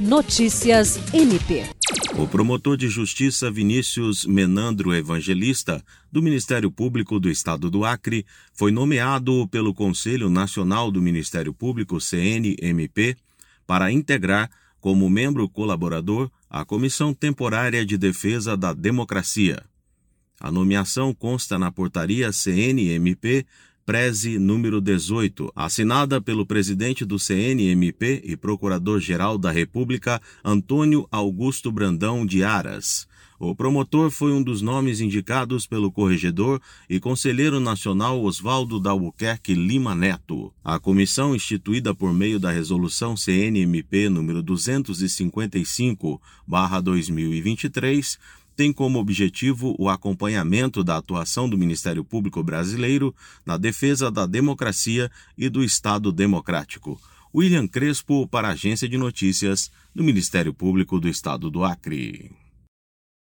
Notícias MP. O promotor de justiça Vinícius Menandro Evangelista, do Ministério Público do Estado do Acre, foi nomeado pelo Conselho Nacional do Ministério Público, CNMP, para integrar, como membro colaborador, a Comissão Temporária de Defesa da Democracia. A nomeação consta na portaria CNMP Preze número 18, assinada pelo presidente do CNMP e Procurador-Geral da República, Antônio Augusto Brandão de Aras. O promotor foi um dos nomes indicados pelo corregedor e conselheiro nacional Oswaldo Dalbuquerque Lima Neto. A comissão, instituída por meio da resolução CNMP número 255/2023, tem como objetivo o acompanhamento da atuação do Ministério Público Brasileiro na defesa da democracia e do Estado democrático. William Crespo, para a Agência de Notícias do Ministério Público do Estado do Acre.